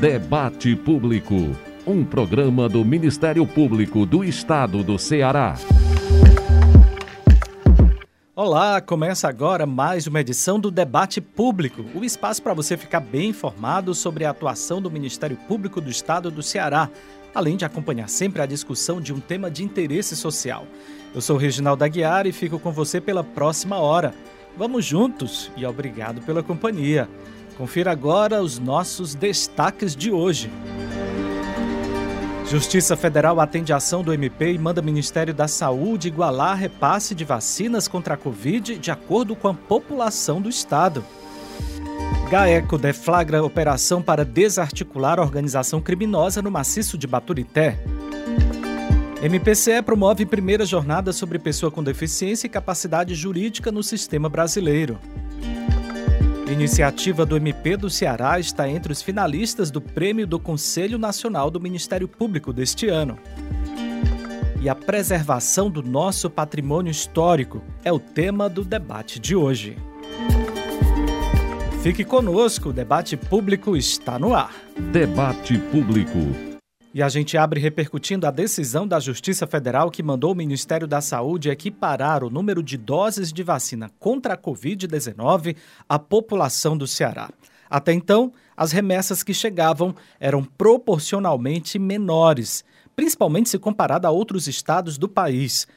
Debate Público, um programa do Ministério Público do Estado do Ceará. Olá, começa agora mais uma edição do Debate Público, o espaço para você ficar bem informado sobre a atuação do Ministério Público do Estado do Ceará, além de acompanhar sempre a discussão de um tema de interesse social. Eu sou Reginaldo Aguiar e fico com você pela próxima hora. Vamos juntos e obrigado pela companhia. Confira agora os nossos destaques de hoje. Justiça Federal atende a ação do MP e manda Ministério da Saúde igualar repasse de vacinas contra a Covid de acordo com a população do Estado. GAECO deflagra operação para desarticular a organização criminosa no maciço de Baturité. MPCE promove primeira jornada sobre pessoa com deficiência e capacidade jurídica no sistema brasileiro. Iniciativa do MP do Ceará está entre os finalistas do Prêmio do Conselho Nacional do Ministério Público deste ano. E a preservação do nosso patrimônio histórico é o tema do debate de hoje. Fique conosco, o debate público está no ar. Debate Público. E a gente abre repercutindo a decisão da Justiça Federal que mandou o Ministério da Saúde equiparar o número de doses de vacina contra a Covid-19 à população do Ceará. Até então, as remessas que chegavam eram proporcionalmente menores, principalmente se comparada a outros estados do país.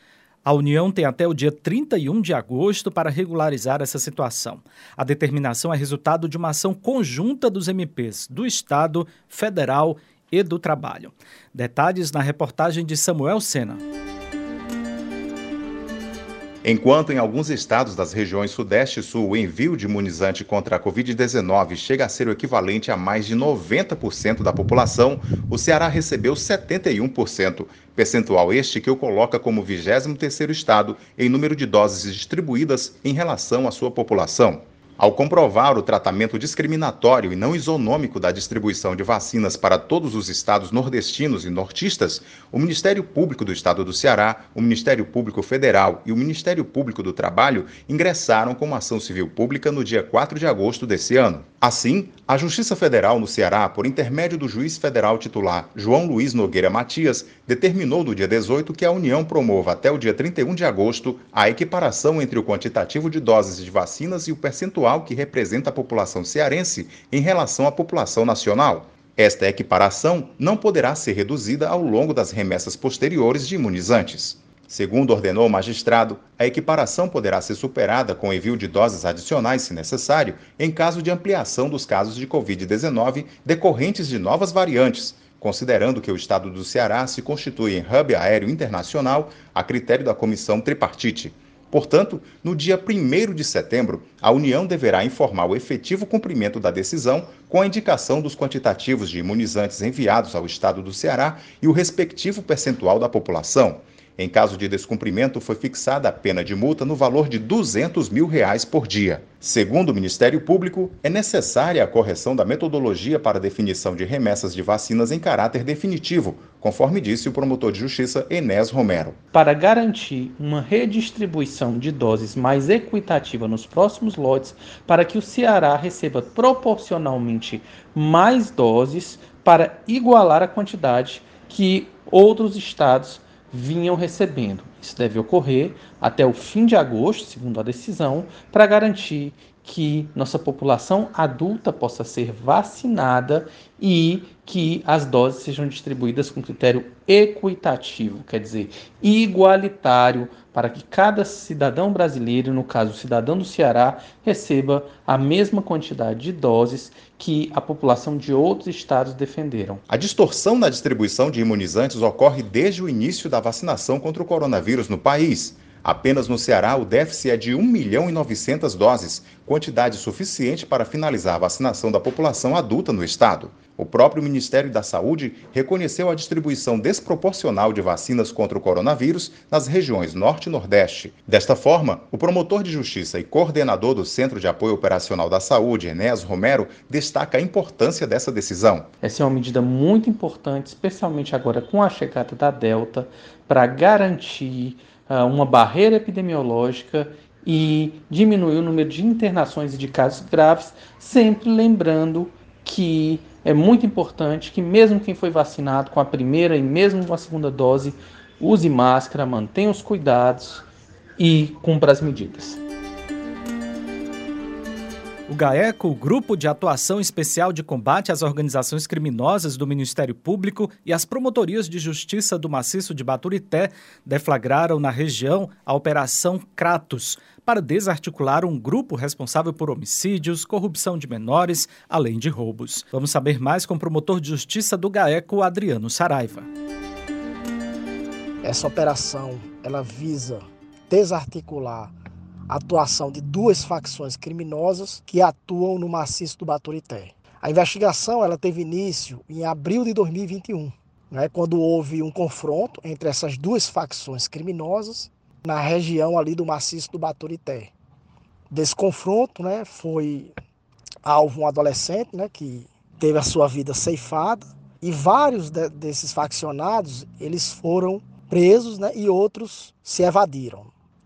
A União tem até o dia 31 de agosto para regularizar essa situação. A determinação é resultado de uma ação conjunta dos MPs do Estado, Federal e do Trabalho. Detalhes na reportagem de Samuel Sena. Enquanto em alguns estados das regiões Sudeste e Sul o envio de imunizante contra a Covid-19 chega a ser o equivalente a mais de 90% da população, o Ceará recebeu 71%, percentual este que o coloca como 23º estado em número de doses distribuídas em relação à sua população. Ao comprovar o tratamento discriminatório e não isonômico da distribuição de vacinas para todos os estados nordestinos e nortistas, o Ministério Público do Estado do Ceará, o Ministério Público Federal e o Ministério Público do Trabalho ingressaram com uma ação civil pública no dia 4 de agosto desse ano. Assim, a Justiça Federal no Ceará, por intermédio do juiz federal titular João Luiz Nogueira Matias, determinou no dia 18 que a União promova até o dia 31 de agosto a equiparação entre o quantitativo de doses de vacinas e o percentual percentual que representa a população cearense em relação à população nacional. Esta equiparação não poderá ser reduzida ao longo das remessas posteriores de imunizantes. Segundo ordenou o magistrado, a equiparação poderá ser superada com envio de doses adicionais, se necessário, em caso de ampliação dos casos de Covid-19 decorrentes de novas variantes, considerando que o estado do Ceará se constitui em hub aéreo internacional a critério da comissão tripartite. Portanto, no dia 1 de setembro, a União deverá informar o efetivo cumprimento da decisão com a indicação dos quantitativos de imunizantes enviados ao Estado do Ceará e o respectivo percentual da população. Em caso de descumprimento, foi fixada a pena de multa no valor de 200 mil reais por dia. Segundo o Ministério Público, é necessária a correção da metodologia para definição de remessas de vacinas em caráter definitivo, conforme disse o promotor de justiça Enés Romero. Para garantir uma redistribuição de doses mais equitativa nos próximos lotes, para que o Ceará receba proporcionalmente mais doses para igualar a quantidade que outros estados vinham recebendo. Isso deve ocorrer até o fim de agosto, segundo a decisão, para garantir que nossa população adulta possa ser vacinada e que as doses sejam distribuídas com critério equitativo, quer dizer, igualitário, para que cada cidadão brasileiro, no caso o cidadão do Ceará, receba a mesma quantidade de doses que a população de outros estados defenderam. A distorção na distribuição de imunizantes ocorre desde o início da vacinação contra o coronavírus no país. Apenas no Ceará, o déficit é de 1 milhão e 900 doses, quantidade suficiente para finalizar a vacinação da população adulta no estado. O próprio Ministério da Saúde reconheceu a distribuição desproporcional de vacinas contra o coronavírus nas regiões Norte e Nordeste. Desta forma, o promotor de justiça e coordenador do Centro de Apoio Operacional da Saúde, Enéas Romero, destaca a importância dessa decisão. Essa é uma medida muito importante, especialmente agora com a chegada da Delta, para garantir uma barreira epidemiológica e diminuir o número de internações e de casos graves, sempre lembrando que é muito importante que mesmo quem foi vacinado com a primeira e mesmo com a segunda dose, use máscara, mantenha os cuidados e cumpra as medidas. O GAECO, o Grupo de Atuação Especial de Combate às Organizações Criminosas do Ministério Público e as Promotorias de Justiça do Maciço de Baturité deflagraram na região a Operação Kratos para desarticular um grupo responsável por homicídios, corrupção de menores, além de roubos. Vamos saber mais com o promotor de justiça do GAECO, Adriano Saraiva. Essa operação, ela visa desarticular atuação de duas facções criminosas que atuam no maciço do Baturité. A investigação ela teve início em abril de 2021, né, quando houve um confronto entre essas duas facções criminosas na região ali do maciço do Baturité. Desse confronto, né, foi alvo um adolescente, né, que teve a sua vida ceifada e vários de, desses faccionados eles foram presos, né, e outros se evadiram.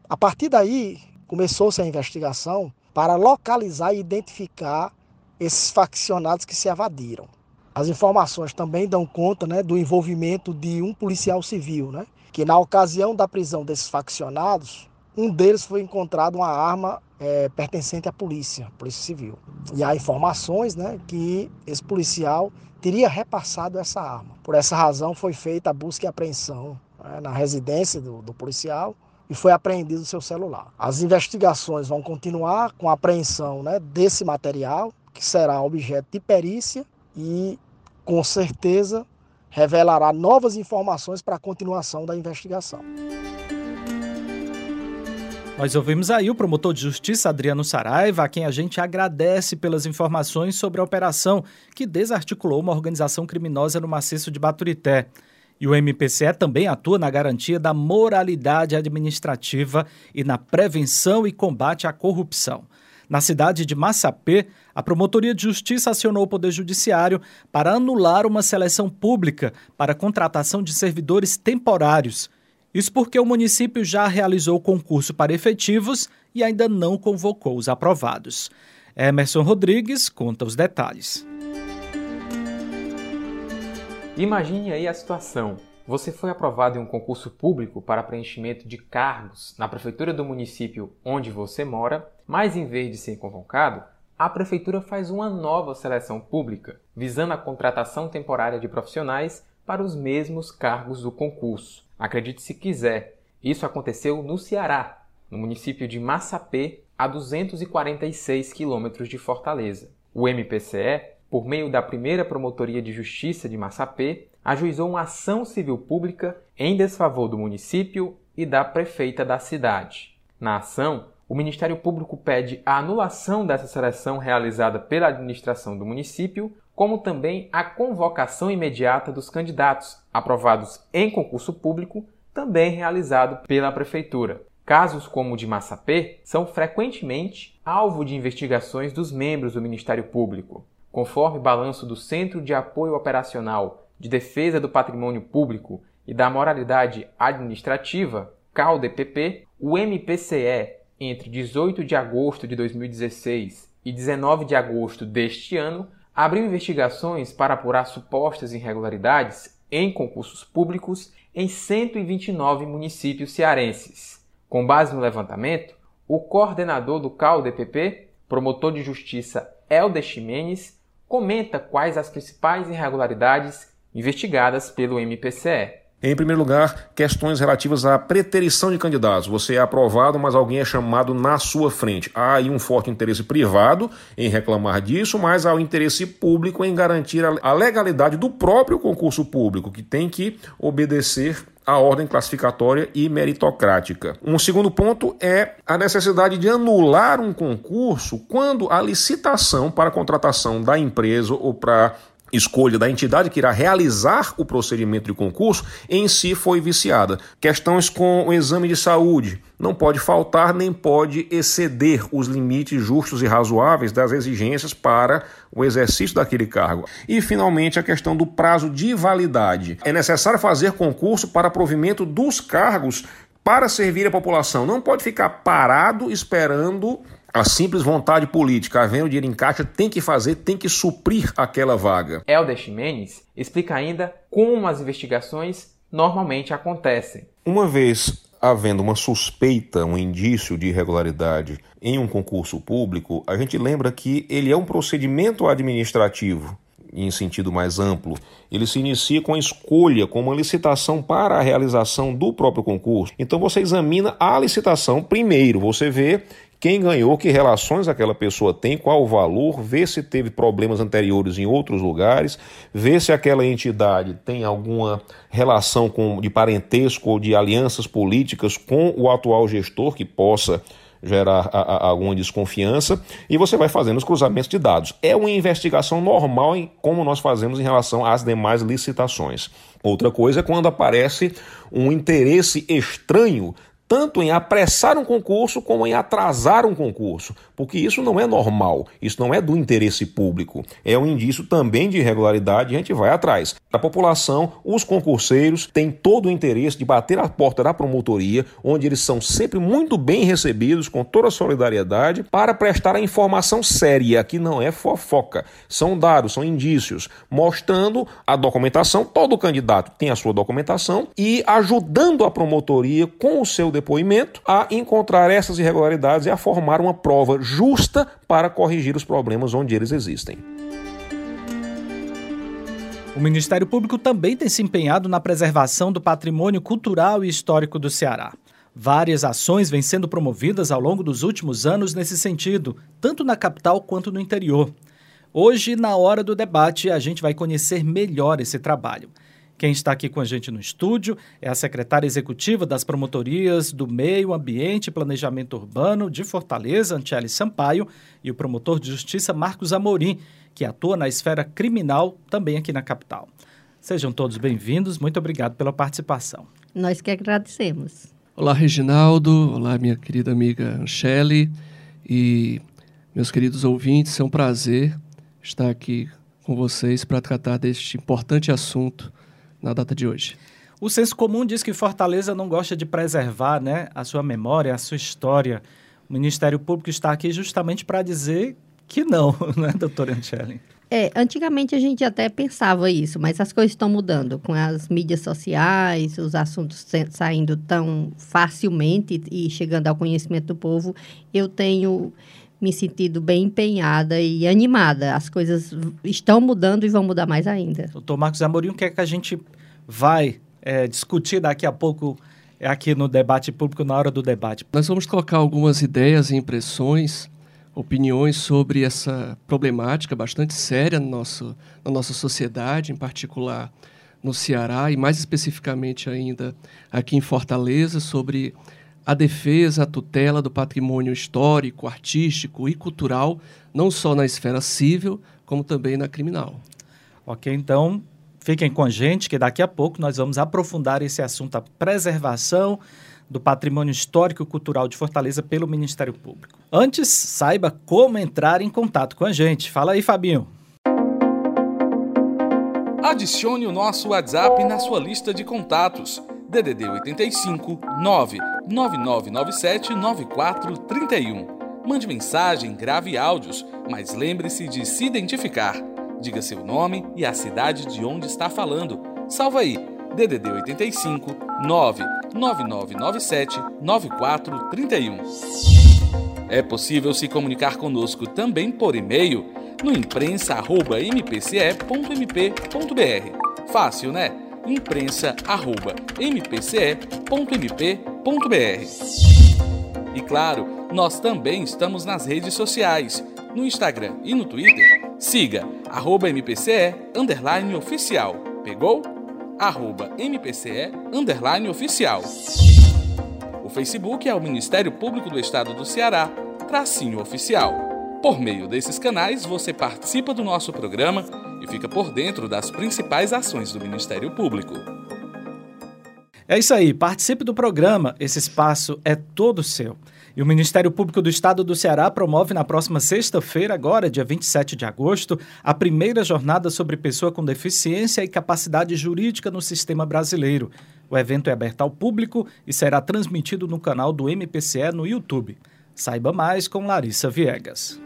A partir daí, começou-se a investigação para localizar e identificar esses faccionados que se evadiram. As informações também dão conta né, do envolvimento de um policial civil, né, que na ocasião da prisão desses faccionados, um deles foi encontrado uma arma é, pertencente à polícia, polícia civil. E há informações né, que esse policial teria repassado essa arma. Por essa razão foi feita a busca e apreensão né, na residência do, do policial e foi apreendido o seu celular. As investigações vão continuar com a apreensão né, desse material, que será objeto de perícia e, com certeza, revelará novas informações para a continuação da investigação. Nós ouvimos aí o promotor de justiça Adriano Saraiva, a quem a gente agradece pelas informações sobre a operação que desarticulou uma organização criminosa no maciço de Baturité. E o MPCE também atua na garantia da moralidade administrativa e na prevenção e combate à corrupção. Na cidade de Massapê, a Promotoria de Justiça acionou o Poder Judiciário para anular uma seleção pública para contratação de servidores temporários. Isso porque o município já realizou o concurso para efetivos e ainda não convocou os aprovados. Emerson Rodrigues conta os detalhes. Imagine aí a situação. Você foi aprovado em um concurso público para preenchimento de cargos na prefeitura do município onde você mora, mas em vez de ser convocado, a prefeitura faz uma nova seleção pública, visando a contratação temporária de profissionais para os mesmos cargos do concurso. Acredite se quiser, isso aconteceu no Ceará, no município de Massapê, a 246 quilômetros de Fortaleza. O MPCE por meio da primeira Promotoria de Justiça de Massapê, ajuizou uma ação civil pública em desfavor do município e da prefeita da cidade. Na ação, o Ministério Público pede a anulação dessa seleção realizada pela administração do município, como também a convocação imediata dos candidatos aprovados em concurso público, também realizado pela prefeitura. Casos como o de Massapê são frequentemente alvo de investigações dos membros do Ministério Público. Conforme balanço do Centro de Apoio Operacional de Defesa do Patrimônio Público e da Moralidade Administrativa, CALDEPP, o MPCE, entre 18 de agosto de 2016 e 19 de agosto deste ano, abriu investigações para apurar supostas irregularidades em concursos públicos em 129 municípios cearenses. Com base no levantamento, o coordenador do CALDEPP, promotor de justiça Helder Ximenes, comenta quais as principais irregularidades investigadas pelo MPCE. Em primeiro lugar, questões relativas à preterição de candidatos. Você é aprovado, mas alguém é chamado na sua frente. Há aí um forte interesse privado em reclamar disso, mas há o interesse público em garantir a legalidade do próprio concurso público, que tem que obedecer a ordem classificatória e meritocrática. Um segundo ponto é a necessidade de anular um concurso quando a licitação para a contratação da empresa ou para escolha da entidade que irá realizar o procedimento de concurso em si foi viciada. Questões com o exame de saúde. Não pode faltar nem pode exceder os limites justos e razoáveis das exigências para o exercício daquele cargo. E, finalmente, a questão do prazo de validade. É necessário fazer concurso para provimento dos cargos para servir a população. Não pode ficar parado esperando A simples vontade política, havendo dinheiro em caixa, tem que fazer, tem que suprir aquela vaga. Helder Ximenes explica ainda como as investigações normalmente acontecem. Uma vez havendo uma suspeita, um indício de irregularidade em um concurso público, a gente lembra que ele é um procedimento administrativo em sentido mais amplo, ele se inicia com a escolha, com uma licitação para a realização do próprio concurso. Então você examina a licitação primeiro, você vê quem ganhou, que relações aquela pessoa tem, qual o valor, vê se teve problemas anteriores em outros lugares, vê se aquela entidade tem alguma relação com, de parentesco ou de alianças políticas com o atual gestor que possa gerar a, a, alguma desconfiança e você vai fazendo os cruzamentos de dados. É uma investigação normal em como nós fazemos em relação às demais licitações. Outra coisa é quando aparece um interesse estranho tanto em apressar um concurso como em atrasar um concurso, porque isso não é normal, isso não é do interesse público, é um indício também de irregularidade e a gente vai atrás. A população, os concurseiros têm todo o interesse de bater a porta da promotoria, onde eles são sempre muito bem recebidos, com toda a solidariedade, para prestar a informação séria, que não é fofoca. São dados, são indícios, mostrando a documentação, todo candidato tem a sua documentação e ajudando a promotoria com o seu depoimento a encontrar essas irregularidades e a formar uma prova justa para corrigir os problemas onde eles existem. O Ministério Público também tem se empenhado na preservação do patrimônio cultural e histórico do Ceará. Várias ações vêm sendo promovidas ao longo dos últimos anos nesse sentido, tanto na capital quanto no interior. Hoje, na hora do debate, a gente vai conhecer melhor esse trabalho. Quem está aqui com a gente no estúdio é a secretária executiva das promotorias do Meio Ambiente e Planejamento Urbano de Fortaleza, Antiele Sampaio, e o promotor de justiça Marcos Amorim, que atua na esfera criminal também aqui na capital. Sejam todos bem-vindos, muito obrigado pela participação. Nós que agradecemos. Olá, Reginaldo. Olá, minha querida amiga Anchele e meus queridos ouvintes. É um prazer estar aqui com vocês para tratar deste importante assunto na data de hoje. O senso comum diz que Fortaleza não gosta de preservar né, a sua memória, a sua história. O Ministério Público está aqui justamente para dizer que não, né, doutora Ancelli? É, antigamente a gente até pensava isso, mas as coisas estão mudando com as mídias sociais, os assuntos saindo tão facilmente e chegando ao conhecimento do povo. Eu tenho me sentido bem empenhada e animada. As coisas estão mudando e vão mudar mais ainda. Doutor Marcos Amorim, o que é que a gente vai é, discutir daqui a pouco aqui no debate público, na hora do debate? Nós vamos colocar algumas ideias e impressões, opiniões sobre essa problemática bastante séria no nosso, na nossa sociedade, em particular no Ceará e mais especificamente ainda aqui em Fortaleza, sobre a defesa, a tutela do patrimônio histórico, artístico e cultural, não só na esfera civil, como também na criminal. Ok, então fiquem com a gente que daqui a pouco nós vamos aprofundar esse assunto, a preservação do patrimônio histórico e cultural de Fortaleza pelo Ministério Público. Antes, saiba como entrar em contato com a gente. Fala aí, Fabinho. Adicione o nosso WhatsApp na sua lista de contatos. DDD 85 99997 9431. Mande mensagem, grave áudios, mas lembre-se de se identificar. Diga seu nome e a cidade de onde está falando. Salva aí, DDD 85 99997 9431. É possível se comunicar conosco também por e-mail no imprensa@mpce.mp.br. Fácil, né? imprensa@mpce.mp.br. E claro, nós também estamos nas redes sociais, no Instagram e no Twitter. Siga arroba MPCE underline oficial. Pegou? Arroba MPCE underline oficial. O Facebook é o Ministério Público do Estado do Ceará, tracinho oficial. Por meio desses canais, você participa do nosso programa e fica por dentro das principais ações do Ministério Público. É isso aí, participe do programa, esse espaço é todo seu. E o Ministério Público do Estado do Ceará promove na próxima sexta-feira, agora, dia 27 de agosto, a primeira jornada sobre pessoa com deficiência e capacidade jurídica no sistema brasileiro. O evento é aberto ao público e será transmitido no canal do MPCE no YouTube. Saiba mais com Larissa Viegas.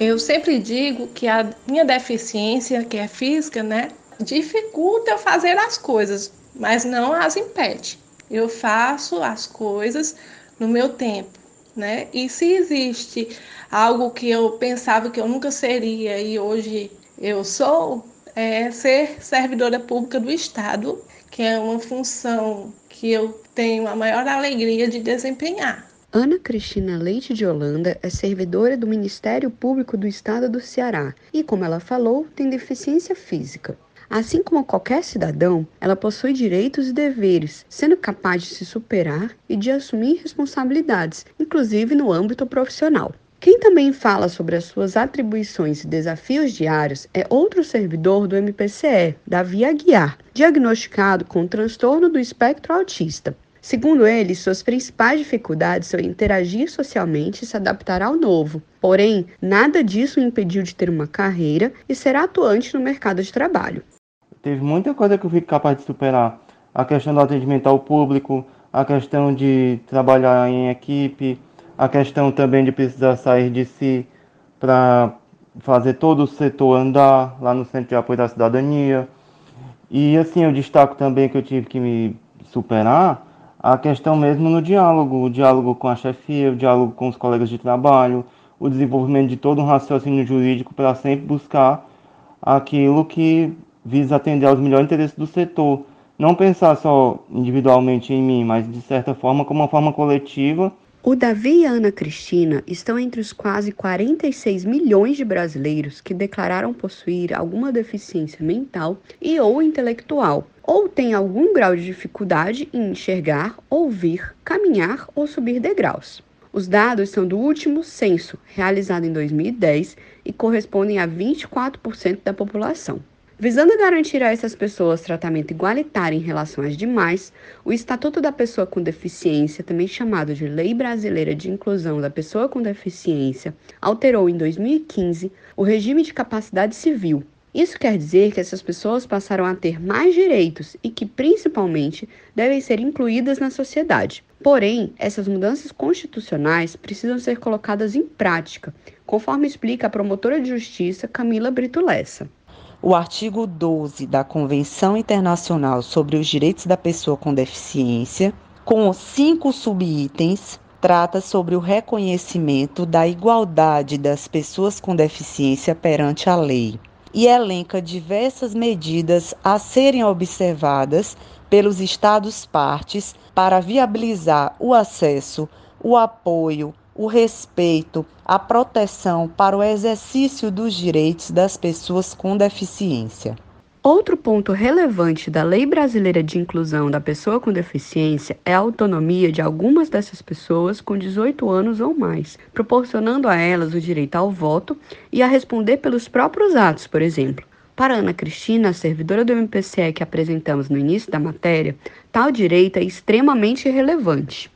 Eu sempre digo que a minha deficiência, que é física, né, dificulta eu fazer as coisas, mas não as impede. Eu faço as coisas no meu tempo, né? E se existe algo que eu pensava que eu nunca seria e hoje eu sou, é ser servidora pública do Estado, que é uma função que eu tenho a maior alegria de desempenhar. Ana Cristina Leite de Holanda é servidora do Ministério Público do Estado do Ceará e, como ela falou, tem deficiência física. Assim como qualquer cidadão, ela possui direitos e deveres, sendo capaz de se superar e de assumir responsabilidades, inclusive no âmbito profissional. Quem também fala sobre as suas atribuições e desafios diários é outro servidor do MPCE, Davi Aguiar, diagnosticado com transtorno do espectro autista. Segundo ele, suas principais dificuldades são interagir socialmente e se adaptar ao novo. Porém, nada disso o impediu de ter uma carreira e ser atuante no mercado de trabalho. Teve muita coisa que eu fui capaz de superar. A questão do atendimento ao público, a questão de trabalhar em equipe, a questão também de precisar sair de si para fazer todo o setor andar lá no Centro de Apoio da Cidadania. E assim, eu destaco também que eu tive que me superar a questão mesmo no diálogo, o diálogo com a chefia, o diálogo com os colegas de trabalho, o desenvolvimento de todo um raciocínio jurídico para sempre buscar aquilo que visa atender aos melhores interesses do setor. Não pensar só individualmente em mim, mas de certa forma como uma forma coletiva. O Davi e a Ana Cristina estão entre os quase 46 milhões de brasileiros que declararam possuir alguma deficiência mental e ou intelectual, ou têm algum grau de dificuldade em enxergar, ouvir, caminhar ou subir degraus. Os dados são do último censo, realizado em 2010, e correspondem a 24% da população. Visando garantir a essas pessoas tratamento igualitário em relação às demais, o Estatuto da Pessoa com Deficiência, também chamado de Lei Brasileira de Inclusão da Pessoa com Deficiência, alterou em 2015 o regime de capacidade civil. Isso quer dizer que essas pessoas passaram a ter mais direitos e que, principalmente, devem ser incluídas na sociedade. Porém, essas mudanças constitucionais precisam ser colocadas em prática, conforme explica a promotora de justiça Camila Brito Lessa. O artigo 12 da Convenção Internacional sobre os Direitos da Pessoa com Deficiência, com cinco subitens, trata sobre o reconhecimento da igualdade das pessoas com deficiência perante a lei e elenca diversas medidas a serem observadas pelos Estados partes para viabilizar o acesso, o apoio, o respeito, a proteção para o exercício dos direitos das pessoas com deficiência. Outro ponto relevante da Lei Brasileira de Inclusão da Pessoa com Deficiência é a autonomia de algumas dessas pessoas com 18 anos ou mais, proporcionando a elas o direito ao voto e a responder pelos próprios atos, por exemplo. Para Ana Cristina, a servidora do MPCE que apresentamos no início da matéria, tal direito é extremamente relevante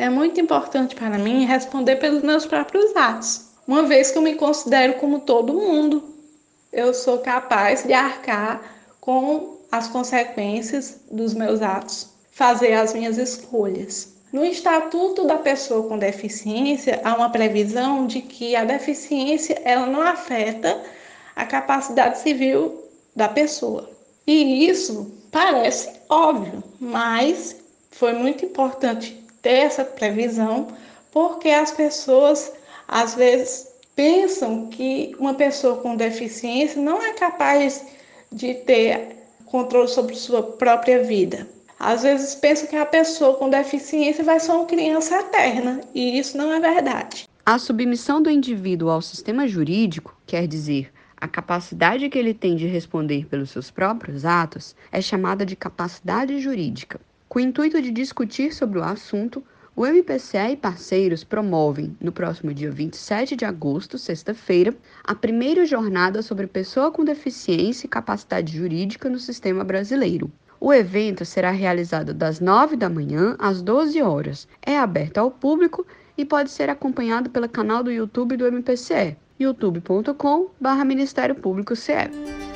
é muito importante para mim responder pelos meus próprios atos, uma vez que eu me considero como todo mundo. Eu sou capaz de arcar com as consequências dos meus atos, fazer as minhas escolhas. No Estatuto da Pessoa com Deficiência, há uma previsão de que a deficiência ela não afeta a capacidade civil da pessoa. E isso parece óbvio, mas foi muito importante ter essa previsão, porque as pessoas às vezes pensam que uma pessoa com deficiência não é capaz de ter controle sobre sua própria vida. Às vezes pensam que a pessoa com deficiência vai ser uma criança eterna, e isso não é verdade. A submissão do indivíduo ao sistema jurídico, quer dizer, a capacidade que ele tem de responder pelos seus próprios atos, é chamada de capacidade jurídica. Com o intuito de discutir sobre o assunto, o MPCE e parceiros promovem, no próximo dia 27 de agosto, sexta-feira, a primeira jornada sobre pessoa com deficiência e capacidade jurídica no sistema brasileiro. O evento será realizado das 9 da manhã às 12 horas. É aberto ao público e pode ser acompanhado pelo canal do YouTube do MPCE, youtube.com/ministério público CE.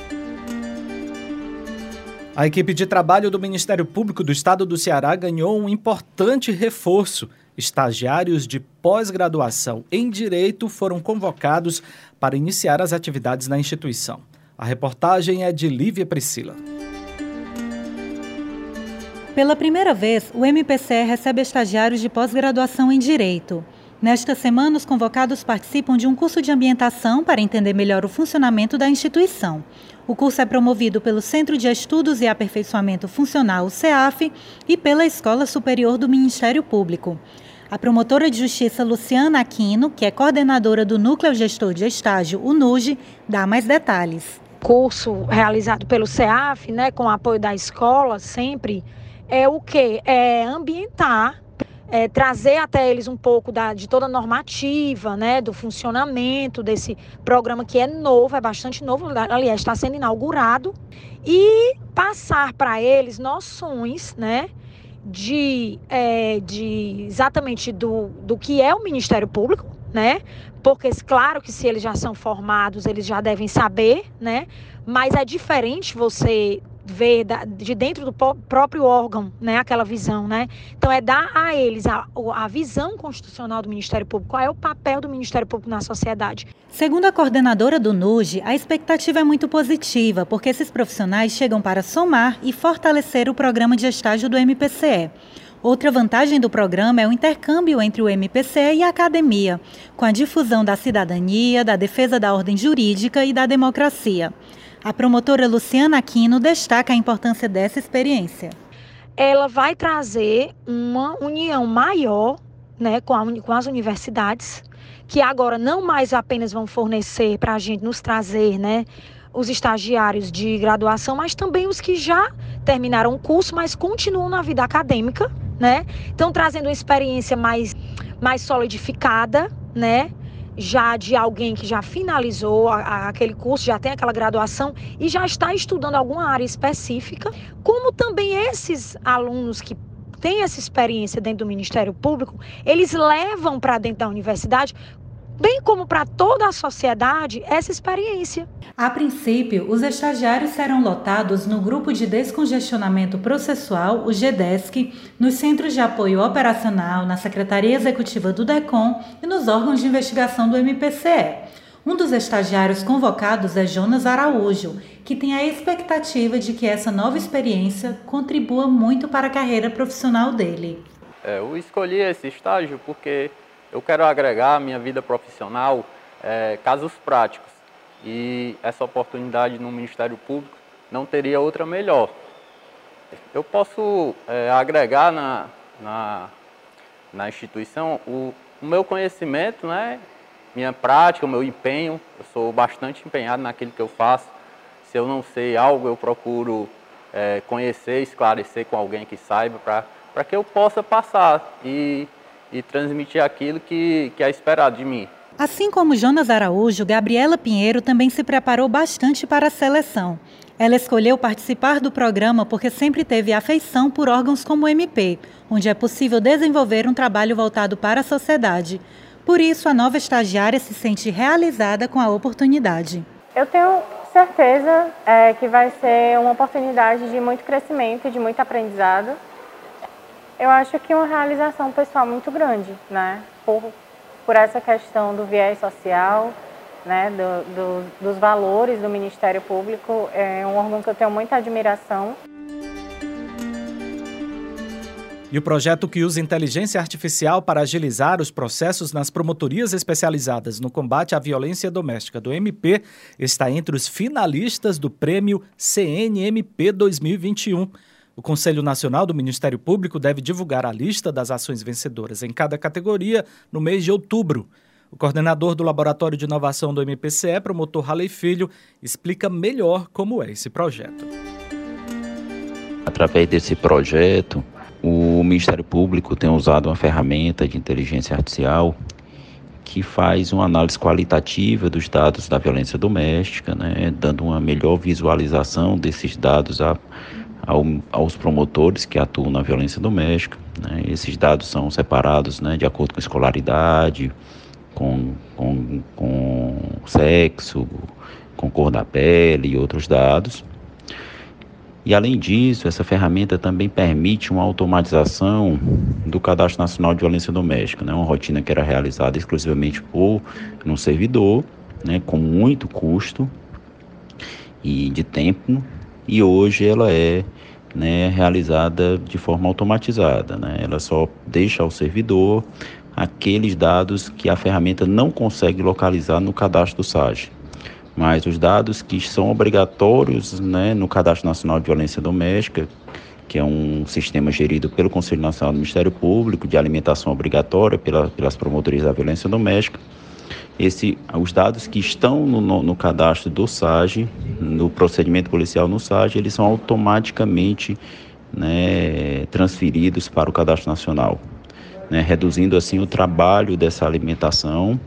A equipe de trabalho do Ministério Público do Estado do Ceará ganhou um importante reforço. Estagiários de pós-graduação em Direito foram convocados para iniciar as atividades na instituição. A reportagem é de Lívia Priscila. Pela primeira vez, o MPCE recebe estagiários de pós-graduação em Direito. Nesta semana, os convocados participam de um curso de ambientação para entender melhor o funcionamento da instituição. O curso é promovido pelo Centro de Estudos e Aperfeiçoamento Funcional, CEAF, e pela Escola Superior do Ministério Público. A promotora de justiça Luciana Aquino, que é coordenadora do Núcleo Gestor de Estágio, o NUGE, dá mais detalhes. Curso realizado pelo CEAF, né, com apoio da escola, sempre, é o que? É ambientar é, trazer até eles um pouco da, de toda a normativa, né, do funcionamento desse programa que é novo, é bastante novo, aliás, está sendo inaugurado, e passar para eles noções, né, de, é, de exatamente do, do que é o Ministério Público, né, porque claro que se eles já são formados, eles já devem saber, né, mas é diferente você ver de dentro do próprio órgão, né, aquela visão, né? Então é dar a eles a, a visão constitucional do Ministério Público, qual é o papel do Ministério Público na sociedade. Segundo a coordenadora do NUGE, a expectativa é muito positiva, porque esses profissionais chegam para somar e fortalecer o programa de estágio do MPCE. Outra vantagem do programa é o intercâmbio entre o MPCE e a academia, com a difusão da cidadania, da defesa da ordem jurídica e da democracia. A promotora Luciana Aquino destaca a importância dessa experiência. Ela vai trazer uma união maior né, com, a, com as universidades, que agora não mais apenas vão fornecer para a gente nos trazer né, os estagiários de graduação, mas também os que já terminaram o curso, mas continuam na vida acadêmica, né? Então trazendo uma experiência mais, mais solidificada, né? Já de alguém que já finalizou a, a, aquele curso, já tem aquela graduação e já está estudando alguma área específica, como também esses alunos que têm essa experiência dentro do Ministério Público, eles levam para dentro da universidade bem como para toda a sociedade, essa experiência. A princípio, os estagiários serão lotados no Grupo de Descongestionamento Processual, o GDESC, nos Centros de Apoio Operacional, na Secretaria Executiva do DECOM e nos órgãos de investigação do MPCE. Um dos estagiários convocados é Jonas Araújo, que tem a expectativa de que essa nova experiência contribua muito para a carreira profissional dele. É, eu escolhi esse estágio porque eu quero agregar à minha vida profissional é, casos práticos. E essa oportunidade no Ministério Público não teria outra melhor. Eu posso é, agregar na, na, na instituição o, o, meu conhecimento, né, minha prática, o meu empenho. Eu sou bastante empenhado naquilo que eu faço. Se eu não sei algo, eu procuro é, conhecer, esclarecer com alguém que saiba, para que eu possa passar. E e transmitir aquilo que, que é esperado de mim. Assim como Jonas Araújo, Gabriela Pinheiro também se preparou bastante para a seleção. Ela escolheu participar do programa porque sempre teve afeição por órgãos como o MP, onde é possível desenvolver um trabalho voltado para a sociedade. Por isso, a nova estagiária se sente realizada com a oportunidade. Eu tenho certeza é, que vai ser uma oportunidade de muito crescimento e de muito aprendizado. Eu acho que uma realização pessoal muito grande, né? Por, por essa questão do viés social, né? Do, do, dos valores do Ministério Público. É um órgão que eu tenho muita admiração. E o projeto que usa inteligência artificial para agilizar os processos nas promotorias especializadas no combate à violência doméstica do MP está entre os finalistas do prêmio CNMP 2021. O Conselho Nacional do Ministério Público deve divulgar a lista das ações vencedoras em cada categoria no mês de outubro. O coordenador do Laboratório de Inovação do MPCE, promotor Raleigh Filho, explica melhor como é esse projeto. Através desse projeto, o Ministério Público tem usado uma ferramenta de inteligência artificial que faz uma análise qualitativa dos dados da violência doméstica, né, dando uma melhor visualização desses dados a ao, aos promotores que atuam na violência doméstica. Né? Esses dados são separados né, de acordo com escolaridade, com, com, com sexo, com cor da pele e outros dados. E além disso, essa ferramenta também permite uma automatização do Cadastro Nacional de Violência Doméstica, né? uma rotina que era realizada exclusivamente por um servidor, né? com muito custo e de tempo, e hoje ela é né, realizada de forma automatizada. Né? Ela só deixa ao servidor aqueles dados que a ferramenta não consegue localizar no cadastro do SAGE mas os dados que são obrigatórios né, no Cadastro Nacional de Violência Doméstica, que é um sistema gerido pelo Conselho Nacional do Ministério Público, de alimentação obrigatória pela, pelas promotorias da violência doméstica, esse, os dados que estão no, no, no, cadastro do SAGE, no procedimento policial no SAGE, eles são automaticamente né, transferidos para o cadastro nacional, né, reduzindo assim o trabalho dessa alimentação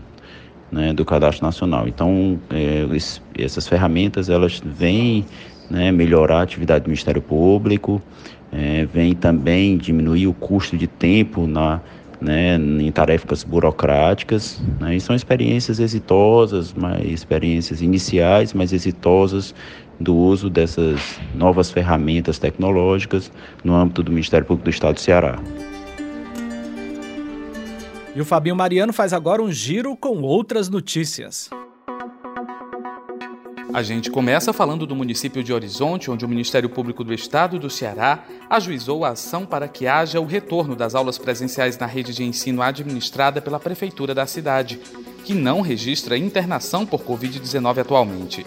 né, do cadastro nacional. Então, é, essas ferramentas elas vêm né, melhorar a atividade do Ministério Público, é, também diminuir o custo de tempo na, né, em tarefas burocráticas. Né, e são experiências exitosas, mas experiências iniciais, mas exitosas do uso dessas novas ferramentas tecnológicas no âmbito do Ministério Público do Estado do Ceará. E o Fabinho Mariano faz agora um giro com outras notícias. A gente começa falando do município de Horizonte, onde o Ministério Público do Estado do Ceará ajuizou a ação para que haja o retorno das aulas presenciais na rede de ensino administrada pela Prefeitura da cidade, que não registra internação por Covid-19 atualmente.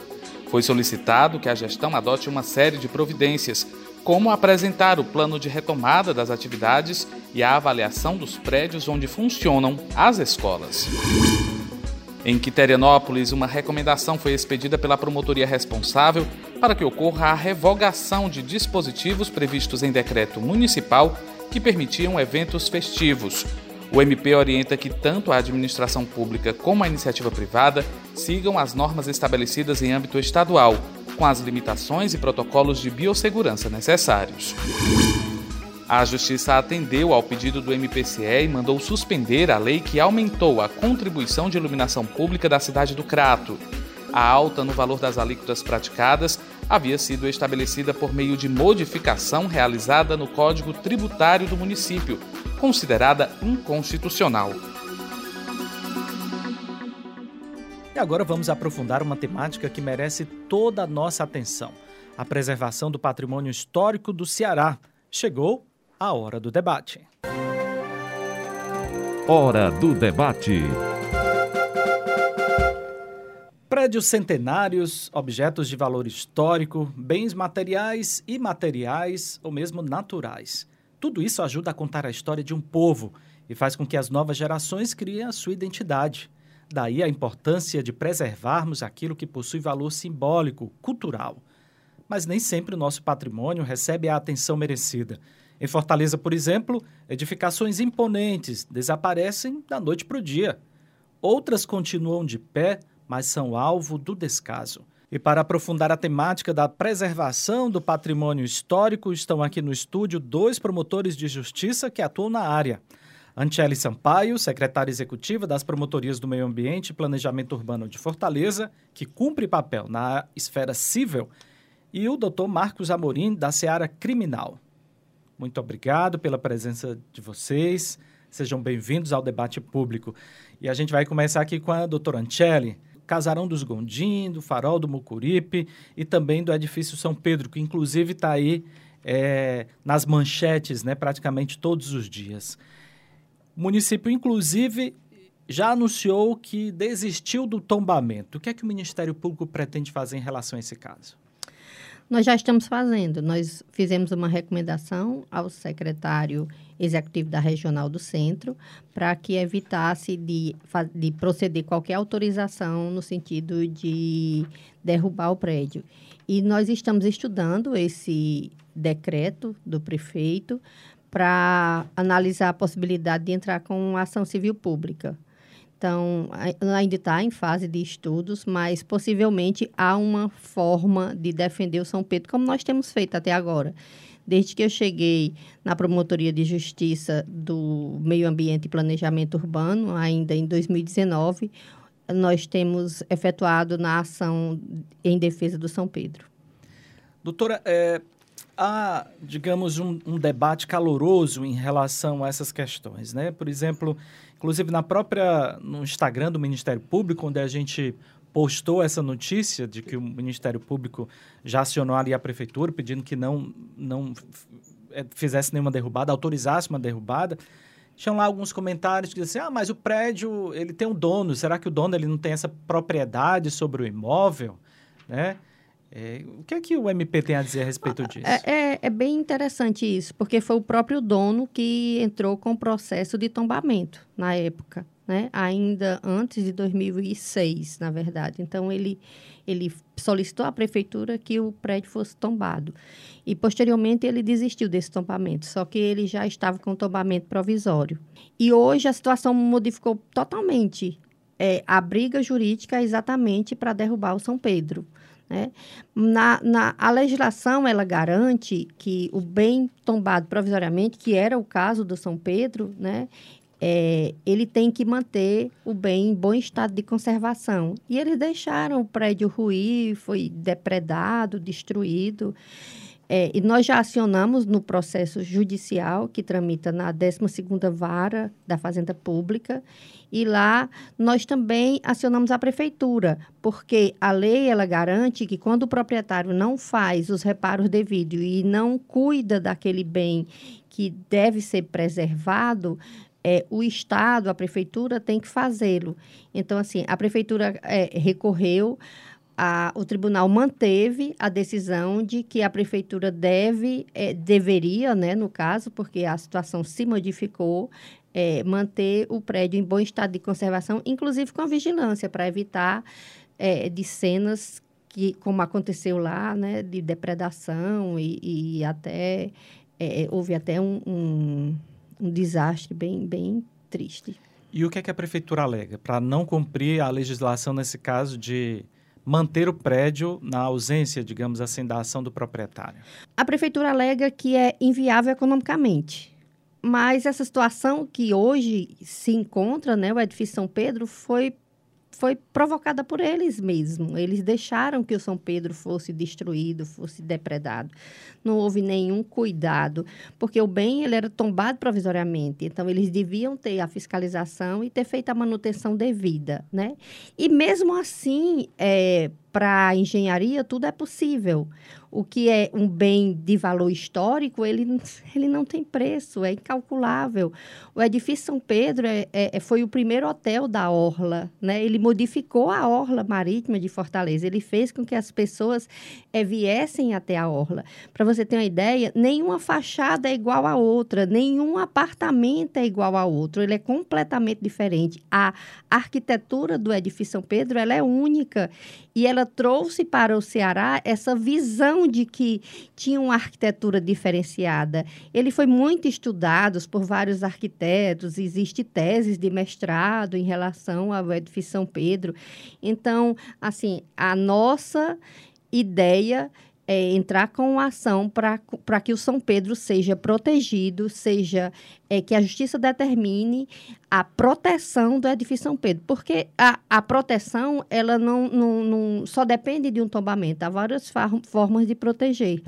Foi solicitado que a gestão adote uma série de providências, como apresentar o plano de retomada das atividades e a avaliação dos prédios onde funcionam as escolas. Em Quiterianópolis, uma recomendação foi expedida pela promotoria responsável para que ocorra a revogação de dispositivos previstos em decreto municipal que permitiam eventos festivos. O MP orienta que tanto a administração pública como a iniciativa privada sigam as normas estabelecidas em âmbito estadual, com as limitações e protocolos de biossegurança necessários. A Justiça atendeu ao pedido do MPCE e mandou suspender a lei que aumentou a contribuição de iluminação pública da cidade do Crato. A alta no valor das alíquotas praticadas havia sido estabelecida por meio de modificação realizada no Código Tributário do município, considerada inconstitucional. E agora vamos aprofundar uma temática que merece toda a nossa atenção: a preservação do patrimônio histórico do Ceará. Chegou a hora do debate. Hora do debate. Prédios centenários, objetos de valor histórico, bens materiais, imateriais ou mesmo naturais. Tudo isso ajuda a contar a história de um povo e faz com que as novas gerações criem a sua identidade. Daí a importância de preservarmos aquilo que possui valor simbólico, cultural. Mas nem sempre o nosso patrimônio recebe a atenção merecida. Em Fortaleza, por exemplo, edificações imponentes desaparecem da noite para o dia. Outras continuam de pé, mas são alvo do descaso. E para aprofundar a temática da preservação do patrimônio histórico, estão aqui no estúdio dois promotores de justiça que atuam na área. Antiele Sampaio, secretária executiva das Promotorias do Meio Ambiente e Planejamento Urbano de Fortaleza, que cumpre papel na esfera civil, e o doutor Marcos Amorim, da Seara Criminal. Muito obrigado pela presença de vocês. Sejam bem-vindos ao debate público. E a gente vai começar aqui com a doutora Ancelli, Casarão dos Gondim, do Farol do Mucuripe e também do Edifício São Pedro, que inclusive está aí é, nas manchetes né, praticamente todos os dias. O município, inclusive, já anunciou que desistiu do tombamento. O que é que o Ministério Público pretende fazer em relação a esse caso? Nós já estamos fazendo. Nós fizemos uma recomendação ao secretário executivo da Regional do Centro para que evitasse de, de proceder qualquer autorização no sentido de derrubar o prédio. E nós estamos estudando esse decreto do prefeito para analisar a possibilidade de entrar com ação civil pública. Então, ainda está em fase de estudos, mas possivelmente há uma forma de defender o São Pedro, como nós temos feito até agora. Desde que eu cheguei na Promotoria de Justiça do Meio Ambiente e Planejamento Urbano, ainda em 2019, nós temos efetuado na ação em defesa do São Pedro. Doutora, é, há, digamos, um, um, debate caloroso em relação a essas questões, né? Por exemplo, inclusive na própria no Instagram do Ministério Público, onde a gente postou essa notícia de que o Ministério Público já acionou ali a prefeitura pedindo que não não é, fizesse nenhuma derrubada, autorizasse uma derrubada. Tinham lá alguns comentários que diziam assim, ah, mas o prédio, ele tem um dono, será que o dono ele não tem essa propriedade sobre o imóvel, né? É, o que é que o MP tem a dizer a respeito disso? É, é, é, bem interessante isso, porque foi o próprio dono que entrou com o processo de tombamento na época, né? ainda antes de 2006, na verdade. Então, ele, ele solicitou à prefeitura que o prédio fosse tombado. E, posteriormente, ele desistiu desse tombamento, só que ele já estava com tombamento provisório. E hoje a situação modificou totalmente. É, a briga jurídica é exatamente para derrubar o São Pedro. Né? Na, na, a legislação ela garante que o bem tombado provisoriamente, que era o caso do São Pedro, né? É, ele tem que manter o bem em bom estado de conservação. E eles deixaram o prédio ruir, foi depredado, destruído. É, e nós já acionamos no processo judicial, que tramita na 12ª Vara da Fazenda Pública, e lá nós também acionamos a prefeitura, porque a lei ela garante que quando o proprietário não faz os reparos devidos e não cuida daquele bem que deve ser preservado, é, o Estado, a prefeitura tem que fazê-lo. Então, assim, a prefeitura é, recorreu, a, o tribunal manteve a decisão de que a prefeitura deve, é, deveria, né, no caso, porque a situação se modificou, é, manter o prédio em bom estado de conservação, inclusive com vigilância, para evitar é, de cenas que, como aconteceu lá, né, de depredação e, e até é, houve até um, um, um, desastre bem, bem triste. E o que é que a prefeitura alega para não cumprir a legislação nesse caso de manter o prédio na ausência, digamos assim, da ação do proprietário? A prefeitura alega que é inviável economicamente mas essa situação que hoje se encontra, né, o edifício São Pedro, foi, foi provocada por eles mesmos. Eles deixaram que o São Pedro fosse destruído, fosse depredado. Não houve nenhum cuidado, porque o bem ele era tombado provisoriamente. Então, eles deviam ter a fiscalização e ter feito a manutenção devida, né? E mesmo assim, é, para engenharia, tudo é possível o que é um bem de valor histórico, ele, ele não tem preço, é incalculável. O edifício São Pedro é, é, foi o primeiro hotel da Orla, né? ele modificou a Orla Marítima de Fortaleza, ele fez com que as pessoas é, viessem até a Orla. Para você ter uma ideia, nenhuma fachada é igual a outra, nenhum apartamento é igual a outro, ele é completamente diferente. A arquitetura do edifício São Pedro ela é única e ela trouxe para o Ceará essa visão de que tinha uma arquitetura diferenciada. Ele foi muito estudado por vários arquitetos, existe teses de mestrado em relação ao edifício São Pedro. Então, assim, a nossa ideia é, entrar com ação para que o São Pedro seja protegido, seja é, que a justiça determine a proteção do edifício São Pedro, porque a, a proteção ela não, não, não só depende de um tombamento, há várias formas de proteger.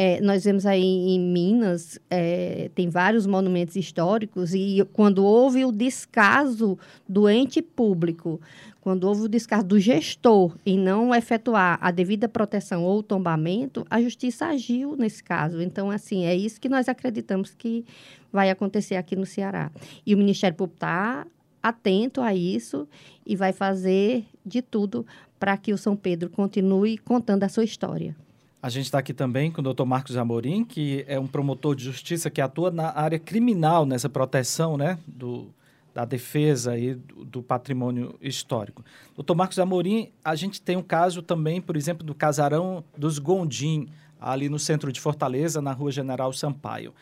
É, nós vemos aí em Minas, é, tem vários monumentos históricos, e quando houve o descaso do ente público quando houve o descargo do gestor em não efetuar a devida proteção ou tombamento, a justiça agiu nesse caso. Então, assim, é isso que nós acreditamos que vai acontecer aqui no Ceará. E o Ministério Público está atento a isso e vai fazer de tudo para que o São Pedro continue contando a sua história. A gente está aqui também com o doutor Marcos Amorim, que é um promotor de justiça que atua na área criminal, nessa proteção né, do, da defesa aí do, do, patrimônio histórico. Doutor Marcos Amorim, a gente tem um caso também, por exemplo, do casarão dos Gondim, ali no centro de Fortaleza, na rua General Sampaio,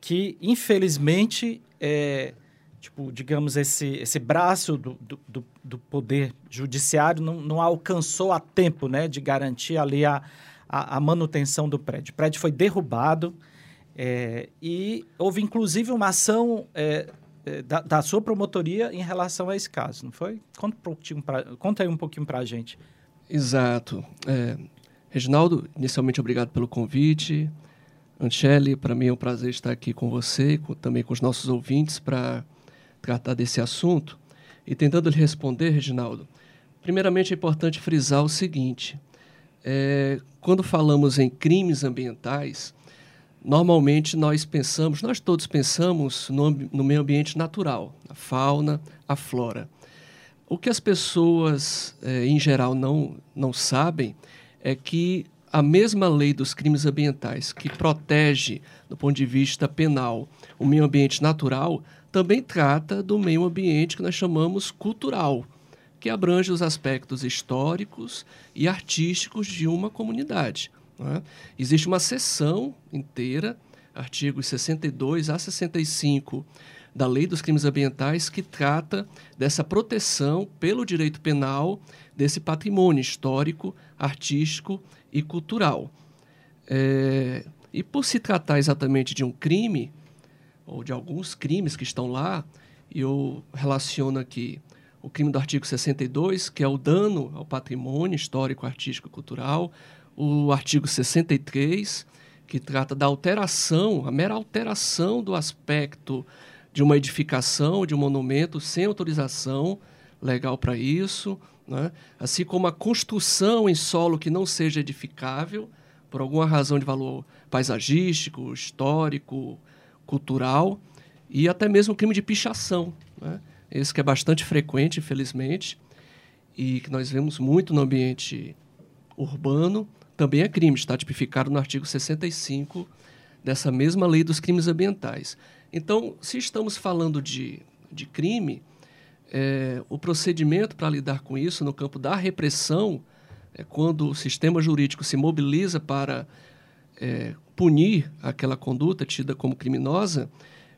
que infelizmente é, tipo, digamos, esse, esse braço do, do, do poder judiciário não, não, alcançou a tempo né, de garantir ali a, a, a manutenção do prédio. O prédio foi derrubado é, e houve inclusive uma ação é, é, da, da, sua promotoria em relação a esse caso, não foi? Conta, um pra, conta aí um pouquinho para a gente. Exato. É, Reginaldo, inicialmente obrigado pelo convite. Anchele, para mim é um prazer estar aqui com você, com, também com os nossos ouvintes, para tratar desse assunto. E tentando lhe responder, Reginaldo, primeiramente é importante frisar o seguinte: é, quando falamos em crimes ambientais, normalmente nós pensamos, nós todos pensamos no, no meio ambiente natural, a fauna, a flora. O que as pessoas, é, em geral, não, não sabem é que a mesma lei dos crimes ambientais, que protege, do ponto de vista penal, o meio ambiente natural, também trata do meio ambiente que nós chamamos cultural, que abrange os aspectos históricos e artísticos de uma comunidade. É? Existe uma seção inteira, artigos 62 a 65 da Lei dos Crimes Ambientais, que trata dessa proteção pelo direito penal desse patrimônio histórico, artístico e cultural. É, e por se tratar exatamente de um crime, ou de alguns crimes que estão lá, eu relaciono aqui o crime do artigo 62, que é o dano ao patrimônio histórico, artístico e cultural, o artigo 63, que trata da alteração, a mera alteração do aspecto de uma edificação, de um monumento, sem autorização legal para isso, né? assim como a construção em solo que não seja edificável, por alguma razão de valor paisagístico, histórico, cultural, e até mesmo o crime de pichação. Né? Esse que é bastante frequente, infelizmente, e que nós vemos muito no ambiente urbano, também é crime, está tipificado no artigo 65 dessa mesma lei dos crimes ambientais. Então, se estamos falando de, de crime, é, o procedimento para lidar com isso no campo da repressão, é quando o sistema jurídico se mobiliza para é, punir aquela conduta tida como criminosa,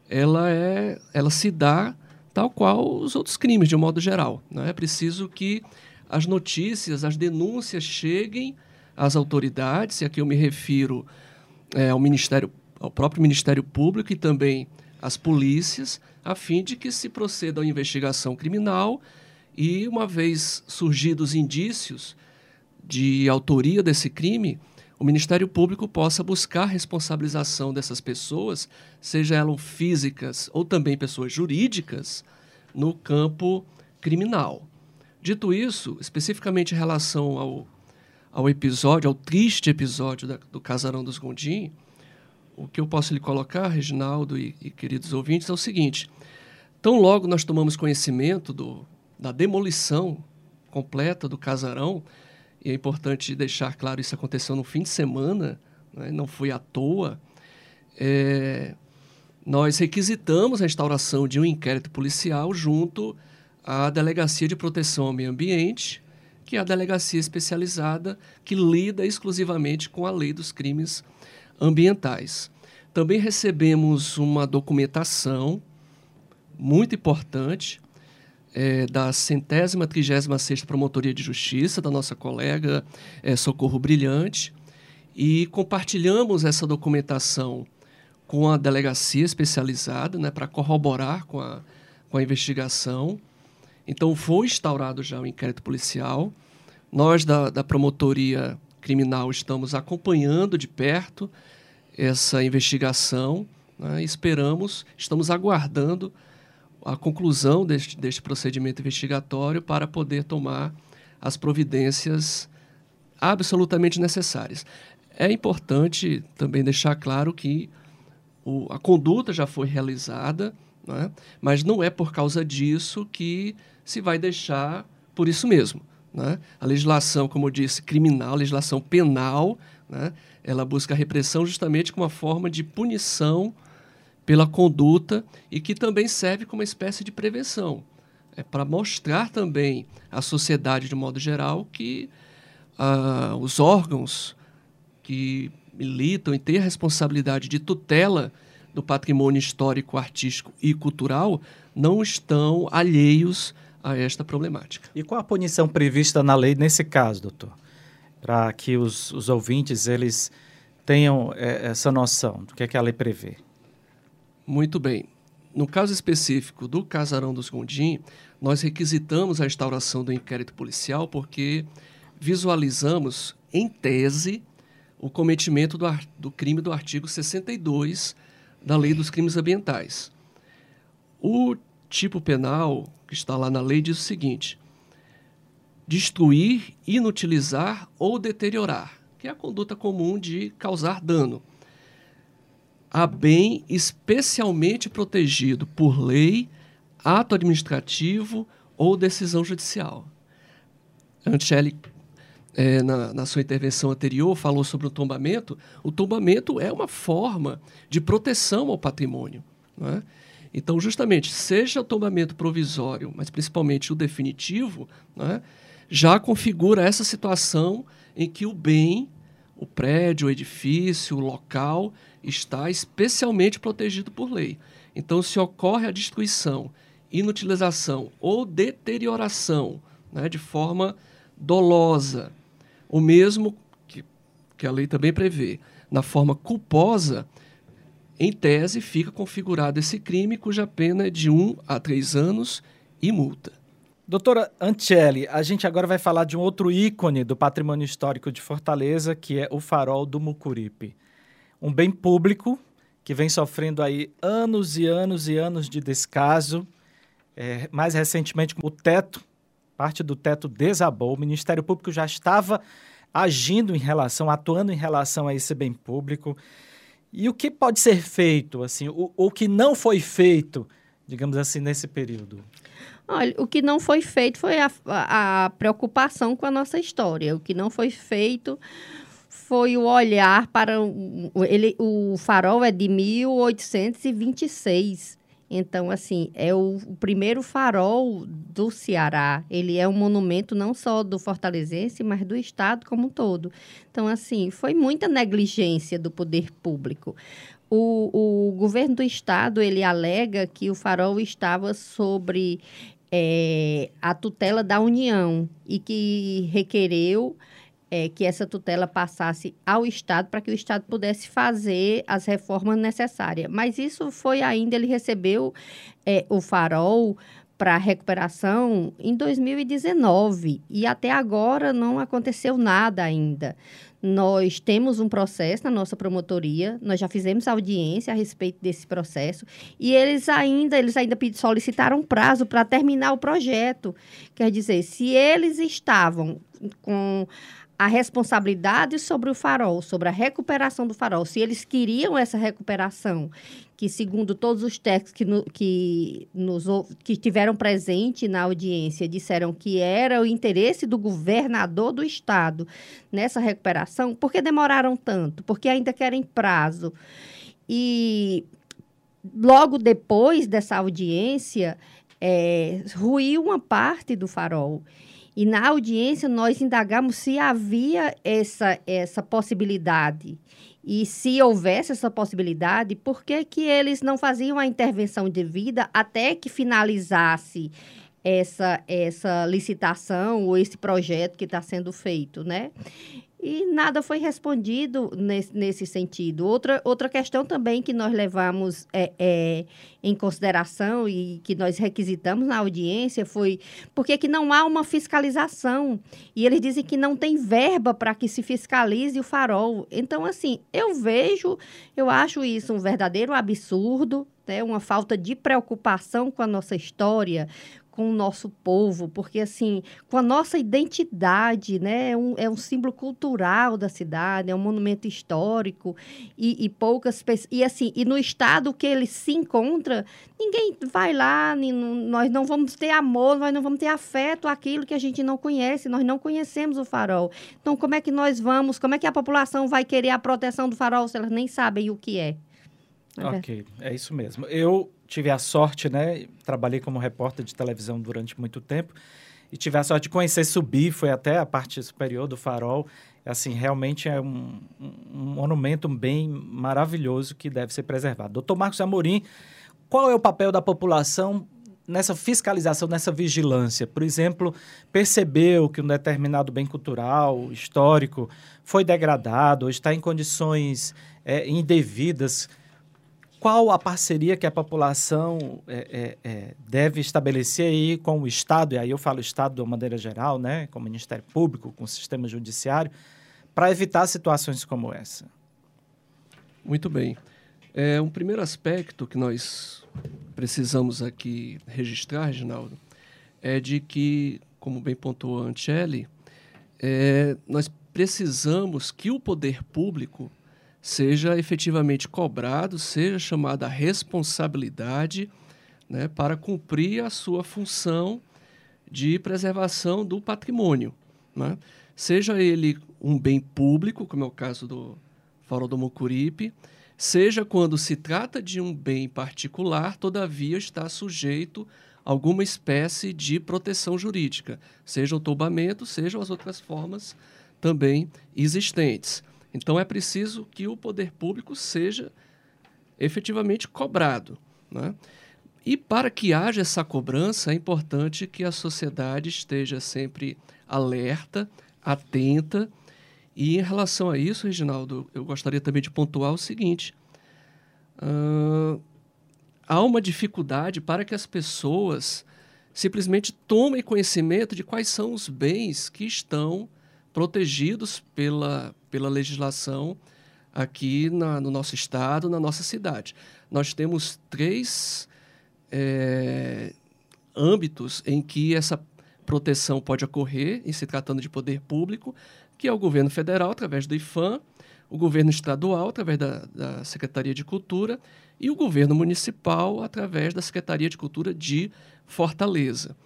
ela, é, ela se dá tal qual os outros crimes, de um modo geral. Né? É preciso que as notícias, as denúncias cheguem às autoridades, e aqui eu me refiro é, ao Ministério, ao próprio Ministério Público e também às polícias, a fim de que se proceda à investigação criminal e, uma vez surgidos indícios de autoria desse crime, o Ministério Público possa buscar a responsabilização dessas pessoas, seja elas físicas ou também pessoas jurídicas, no campo criminal. Dito isso, especificamente em relação ao, ao episódio, ao triste episódio da, do Casarão dos Gondim, o que eu posso lhe colocar, Reginaldo e, e queridos ouvintes, é o seguinte: Tão logo nós tomamos conhecimento do, da demolição completa do casarão, e é importante deixar claro, isso aconteceu no fim de semana, né, não foi à toa, é, nós requisitamos a instauração de um inquérito policial junto à Delegacia de Proteção ao Meio Ambiente, que é a delegacia especializada que lida exclusivamente com a lei dos crimes ambientais. Também recebemos uma documentação muito importante é, da centésima, trigésima sexta Promotoria de Justiça, da nossa colega é, Socorro Brilhante, e compartilhamos essa documentação com a delegacia especializada né, para corroborar com a, com a investigação. Então, foi instaurado já o inquérito policial. Nós, da, da Promotoria Criminal, estamos acompanhando de perto essa investigação. Né, esperamos, estamos aguardando a conclusão deste, deste procedimento investigatório para poder tomar as providências absolutamente necessárias. É importante também deixar claro que o, a conduta já foi realizada, né? mas não é por causa disso que se vai deixar por isso mesmo. Né? A legislação, como eu disse, criminal, a legislação penal, né? ela busca a repressão justamente como uma forma de punição pela conduta e que também serve como uma espécie de prevenção. É para mostrar também à sociedade, de modo geral, que ah, os órgãos que militam e têm a responsabilidade de tutela do patrimônio histórico, artístico e cultural não estão alheios a esta problemática. E qual a punição prevista na lei nesse caso, doutor? Para que os, os ouvintes eles tenham é, essa noção do que, é que a lei prevê. Muito bem. No caso específico do Casarão dos Gondim, nós requisitamos a instauração do inquérito policial porque visualizamos, em tese, o cometimento do, do crime do artigo 62 da Lei dos Crimes Ambientais. O tipo penal que está lá na lei diz o seguinte: destruir, inutilizar ou deteriorar, que é a conduta comum de causar dano a bem especialmente protegido por lei, ato administrativo ou decisão judicial. Anchele, é, na, na, sua intervenção anterior, falou sobre o tombamento. O tombamento é uma forma de proteção ao patrimônio. É? Então, justamente, seja o tombamento provisório, mas principalmente o definitivo, é? já configura essa situação em que o bem, o prédio, o edifício, o local, está especialmente protegido por lei. Então, se ocorre a destruição, inutilização ou deterioração né, de forma dolosa, o mesmo que, que a lei também prevê, na forma culposa, em tese fica configurado esse crime cuja pena é de um a três anos e multa. Doutora Ancelli, a gente agora vai falar de um outro ícone do patrimônio histórico de Fortaleza, que é o farol do Mucuripe um bem público que vem sofrendo aí anos e anos e anos de descaso. É, mais recentemente, o teto, parte do teto desabou. O Ministério Público já estava agindo em relação, atuando em relação a esse bem público. E o que pode ser feito, assim, o, o que não foi feito, digamos assim, nesse período? Olha, o que não foi feito foi a, a, a preocupação com a nossa história. O que não foi feito foi o olhar para o, ele, o farol é de 1826. Então, assim, é o, o, primeiro farol do Ceará. Ele é um monumento não só do fortalezense, mas do Estado como um todo. Então, assim, foi muita negligência do poder público. O, o governo do Estado, ele alega que o farol estava sobre é, a tutela da União e que requereu é, que essa tutela passasse ao Estado para que o Estado pudesse fazer as reformas necessárias. Mas isso foi ainda, ele recebeu é, o farol para recuperação em 2019 e até agora não aconteceu nada ainda. Nós temos um processo na nossa promotoria, nós já fizemos audiência a respeito desse processo e eles ainda, eles ainda solicitaram prazo para terminar o projeto. Quer dizer, se eles estavam com a responsabilidade sobre o farol, sobre a recuperação do farol, se eles queriam essa recuperação, que segundo todos os técnicos que, no, que, nos, que presentes na audiência disseram que era o interesse do governador do estado nessa recuperação, por que demoraram tanto? Porque ainda querem prazo. E logo depois dessa audiência, é, ruiu uma parte do farol. E na audiência nós indagamos se havia essa, essa possibilidade. E se houvesse essa possibilidade, por que, que eles não faziam a intervenção devida até que finalizasse essa, essa licitação ou esse projeto que está sendo feito, né? E nada foi respondido nesse, nesse sentido. Outra, outra questão também que nós levamos é, é, em consideração e que nós requisitamos na audiência foi porque que não há uma fiscalização. E eles dizem que não tem verba para que se fiscalize o farol. Então, assim, eu vejo, eu acho isso um verdadeiro absurdo, né? uma falta de preocupação com a nossa história, com o nosso povo, porque assim, com a nossa identidade, né? É um, é um símbolo cultural da cidade, é um monumento histórico e, e poucas pessoas. E assim, e no estado que ele se encontra, ninguém vai lá, nós não vamos ter amor, nós não vamos ter afeto àquilo que a gente não conhece, nós não conhecemos o farol. Então, como é que nós vamos, como é que a população vai querer a proteção do farol se elas nem sabem o que é? Ok, é isso mesmo. Eu tive a sorte, né? Trabalhei como repórter de televisão durante muito tempo e tive a sorte de conhecer subir, foi até a parte superior do farol. Assim, realmente é um, um monumento bem maravilhoso que deve ser preservado. Doutor Marcos Amorim, qual é o papel da população nessa fiscalização, nessa vigilância? Por exemplo, percebeu que um determinado bem cultural, histórico, foi degradado, ou está em condições é, indevidas qual a parceria que a população é, é, é, deve estabelecer aí com o Estado, e aí eu falo Estado de uma maneira geral, né, com o Ministério Público, com o sistema judiciário, para evitar situações como essa? Muito bem. É, um primeiro aspecto que nós precisamos aqui registrar, Reginaldo, é de que, como bem pontuou a Ancelli, é, nós precisamos que o poder público seja efetivamente cobrado, seja chamada a responsabilidade né, para cumprir a sua função de preservação do patrimônio. Né? Seja ele um bem público, como é o caso do Fórum do Mucuripe, seja quando se trata de um bem particular, todavia está sujeito a alguma espécie de proteção jurídica, seja o tombamento, sejam as outras formas também existentes. Então é preciso que o poder público seja efetivamente cobrado. Né? E para que haja essa cobrança, é importante que a sociedade esteja sempre alerta, atenta. E em relação a isso, Reginaldo, eu gostaria também de pontuar o seguinte: uh, há uma dificuldade para que as pessoas simplesmente tomem conhecimento de quais são os bens que estão protegidos pela, pela legislação aqui na, no nosso estado, na nossa cidade. Nós temos três é, âmbitos em que essa proteção pode ocorrer, em se tratando de poder público, que é o governo federal, através do IFAM, o governo estadual, através da, da Secretaria de Cultura, e o governo municipal, através da Secretaria de Cultura de Fortaleza.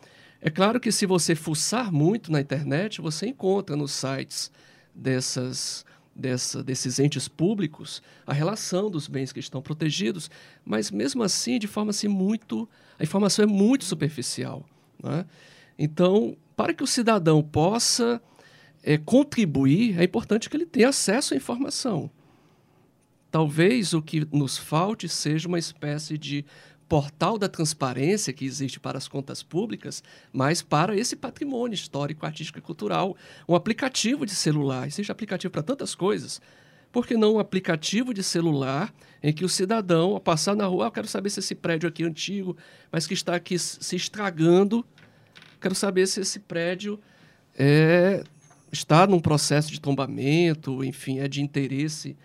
É claro que se você fuçar muito na internet, você encontra nos sites dessas, dessa, desses entes públicos a relação dos bens que estão protegidos, mas mesmo assim, de forma assim muito. A informação é muito superficial. Né? Então, para que o cidadão possa é, contribuir, é importante que ele tenha acesso à informação. Talvez o que nos falte seja uma espécie de portal da transparência que existe para as contas públicas, mas para esse patrimônio histórico, artístico e cultural. Um aplicativo de celular, existe aplicativo para tantas coisas. Por que não um aplicativo de celular em que o cidadão, ao passar na rua, ah, eu quero saber se esse prédio aqui é antigo, mas que está aqui se estragando, quero saber se esse prédio é, está num processo de tombamento, enfim, é de interesse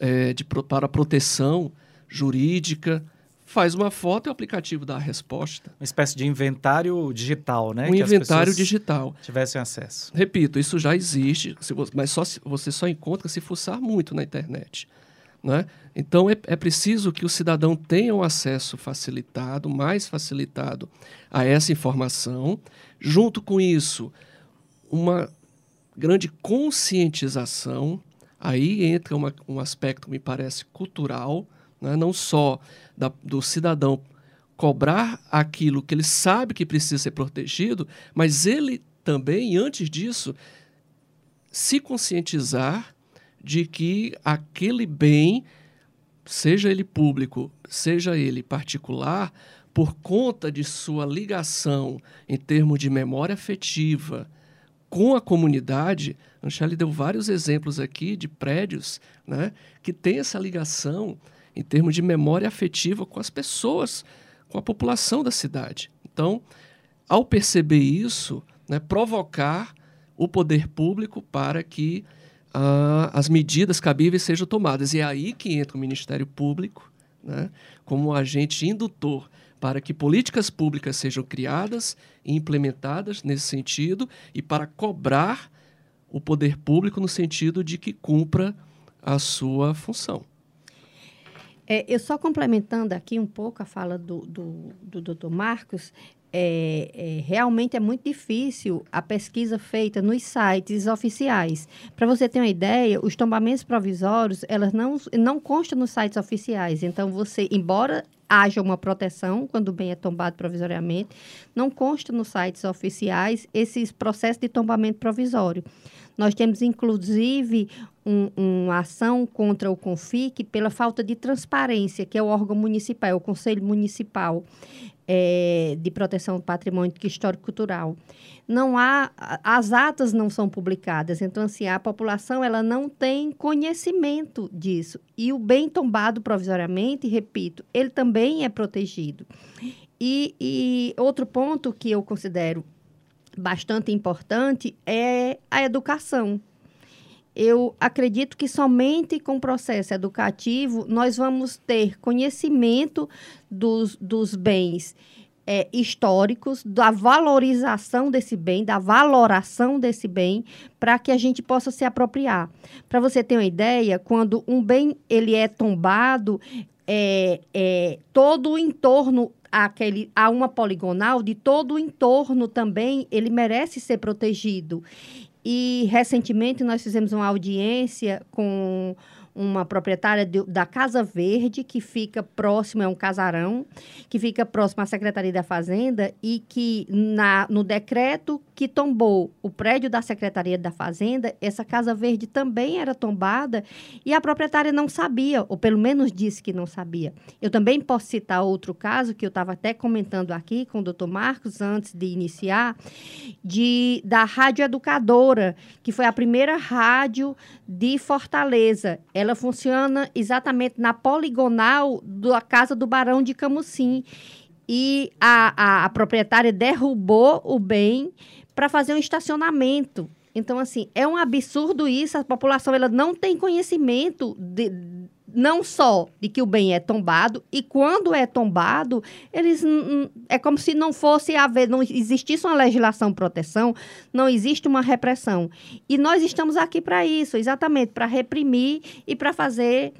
é, de, para proteção jurídica faz uma foto e o aplicativo dá a resposta. Uma espécie de inventário digital, né? Um que inventário digital. Tivessem acesso. Repito, isso já existe, mas só, você só encontra se fuçar muito na internet. Né? Então é, é preciso que o cidadão tenha um acesso facilitado, mais facilitado a essa informação. Junto com isso, uma grande conscientização. Aí entra uma, um aspecto, me parece, cultural né? não só da, do cidadão cobrar aquilo que ele sabe que precisa ser protegido, mas ele também, antes disso, se conscientizar de que aquele bem, seja ele público, seja ele particular, por conta de sua ligação em termos de memória afetiva com a comunidade, Anchele deu vários exemplos aqui de prédios né, que têm essa ligação em termos de memória afetiva com as pessoas, com a população da cidade. Então, ao perceber isso, né, provocar o poder público para que uh, as medidas cabíveis sejam tomadas. E é aí que entra o Ministério Público né, como agente indutor para que políticas públicas sejam criadas e implementadas nesse sentido e para cobrar o poder público no sentido de que cumpra a sua função. É, eu só complementando aqui um pouco a fala do, do, do Marcos, é, é, realmente é muito difícil a pesquisa feita nos sites oficiais. Para você ter uma ideia, os tombamentos provisórios, elas não, não constam nos sites oficiais. Então, você, embora haja uma proteção quando o bem é tombado provisoriamente, não consta nos sites oficiais esses processos de tombamento provisório. Nós temos, inclusive, um, uma ação contra o CONFIC pela falta de transparência, que é o órgão municipal, é o Conselho Municipal é, de Proteção do Patrimônio Histórico-Cultural. Não há, as atas não são publicadas, então, assim, a população ela não tem conhecimento disso. E o bem tombado provisoriamente, repito, ele também é protegido. E, e outro ponto que eu considero bastante importante é a educação. eu acredito que somente com o processo educativo nós vamos ter conhecimento dos, dos bens é, históricos, da valorização desse bem, da valoração desse bem, para que a gente possa se apropriar. Para você ter uma ideia, quando um bem ele é tombado, é, é, todo o entorno aquele, a uma poligonal, de todo o entorno também, ele merece ser protegido. E recentemente nós fizemos uma audiência com uma proprietária de, da Casa Verde, que fica próximo, é um casarão, que fica próximo à Secretaria da Fazenda e que na, no decreto que tombou o prédio da Secretaria da Fazenda, essa Casa Verde também era tombada e a proprietária não sabia, ou pelo menos disse que não sabia. Eu também posso citar outro caso que eu estava até comentando aqui com o doutor Marcos antes de iniciar, de, da Rádio Educadora, que foi a primeira rádio de Fortaleza. Ela funciona exatamente na poligonal da casa do Barão de Camusim. E a, a, a proprietária derrubou o bem para fazer um estacionamento. Então, assim, é um absurdo isso. A população ela não tem conhecimento de, não só de que o bem é tombado, e quando é tombado, eles é como se não fosse haver, não existisse uma legislação proteção, não existe uma repressão. E nós estamos aqui para isso, exatamente, para reprimir e para fazer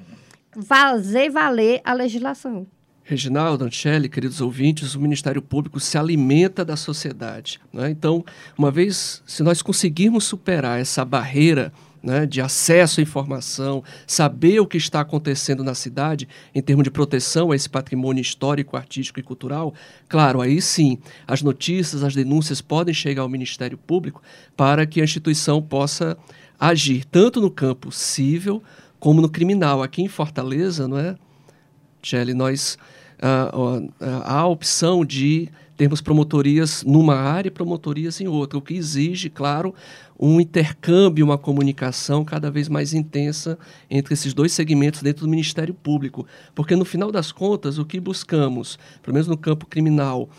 fazer valer a legislação. Reginaldo, Anchele, queridos ouvintes, o Ministério Público se alimenta da sociedade. Né? Então, uma vez, se nós conseguirmos superar essa barreira né, de acesso à informação, saber o que está acontecendo na cidade em termos de proteção a esse patrimônio histórico, artístico e cultural, claro, aí sim, as notícias, as denúncias podem chegar ao Ministério Público para que a instituição possa agir tanto no campo civil como no criminal. Aqui em Fortaleza, não é, Shelly, nós uh, há a opção de termos promotorias numa área e promotorias em outra, o que exige, claro, um intercâmbio, uma comunicação cada vez mais intensa entre esses dois segmentos dentro do Ministério Público. Porque, no final das contas, o que buscamos, pelo menos no campo criminal,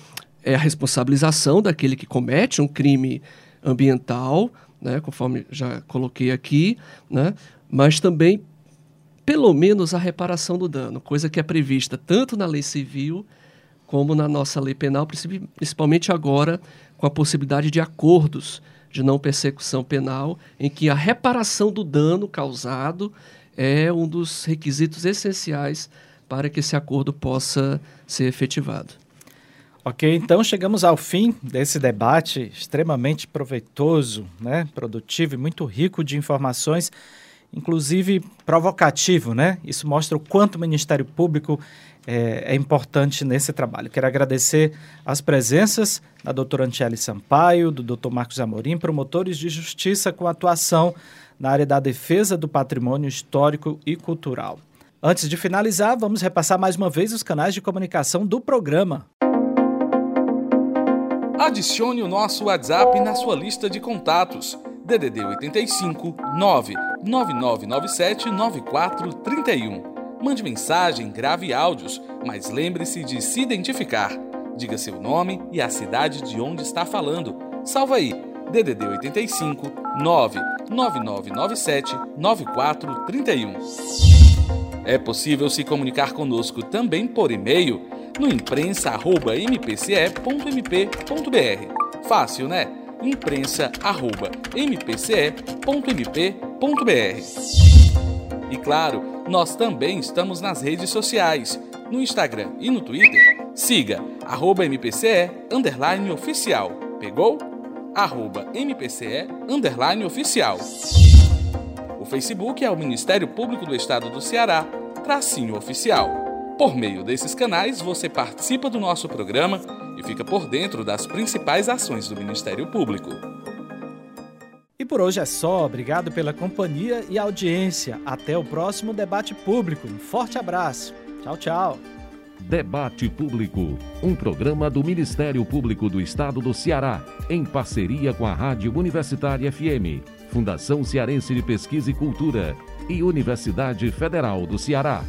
é a responsabilização daquele que comete um crime ambiental, né, conforme já coloquei aqui, né, mas também pelo menos a reparação do dano, coisa que é prevista tanto na lei civil como na nossa lei penal, principalmente agora com a possibilidade de acordos de não persecução penal, em que a reparação do dano causado é um dos requisitos essenciais para que esse acordo possa ser efetivado. Ok, então chegamos ao fim desse debate extremamente proveitoso, né, produtivo e muito rico de informações inclusive provocativo, né? Isso mostra o quanto o Ministério Público é, é importante nesse trabalho. Quero agradecer as presenças da doutora Antiele Sampaio, do doutor Marcos Amorim, promotores de justiça com atuação na área da defesa do patrimônio histórico e cultural. Antes de finalizar, vamos repassar mais uma vez os canais de comunicação do programa. Adicione o nosso WhatsApp na sua lista de contatos. DDD 85 99997 9431. Mande mensagem, grave áudios, mas lembre-se de se identificar. Diga seu nome e a cidade de onde está falando. Salva aí, DDD 85 99997 9431. É possível se comunicar conosco também por e-mail no imprensa@mpce.mp.br. Fácil, né? imprensa@mpce.mp.br. E claro, nós também estamos nas redes sociais, no Instagram e no Twitter. Siga arroba MPCE underline oficial. Pegou? Arroba MPCE underline oficial. O Facebook é o Ministério Público do Estado do Ceará, tracinho oficial. Por meio desses canais, você participa do nosso programa e fica por dentro das principais ações do Ministério Público. E por hoje é só. Obrigado pela companhia e audiência. Até o próximo debate público. Um forte abraço. Tchau, tchau. Debate Público, um programa do Ministério Público do Estado do Ceará, em parceria com a Rádio Universitária FM, Fundação Cearense de Pesquisa e Cultura e Universidade Federal do Ceará.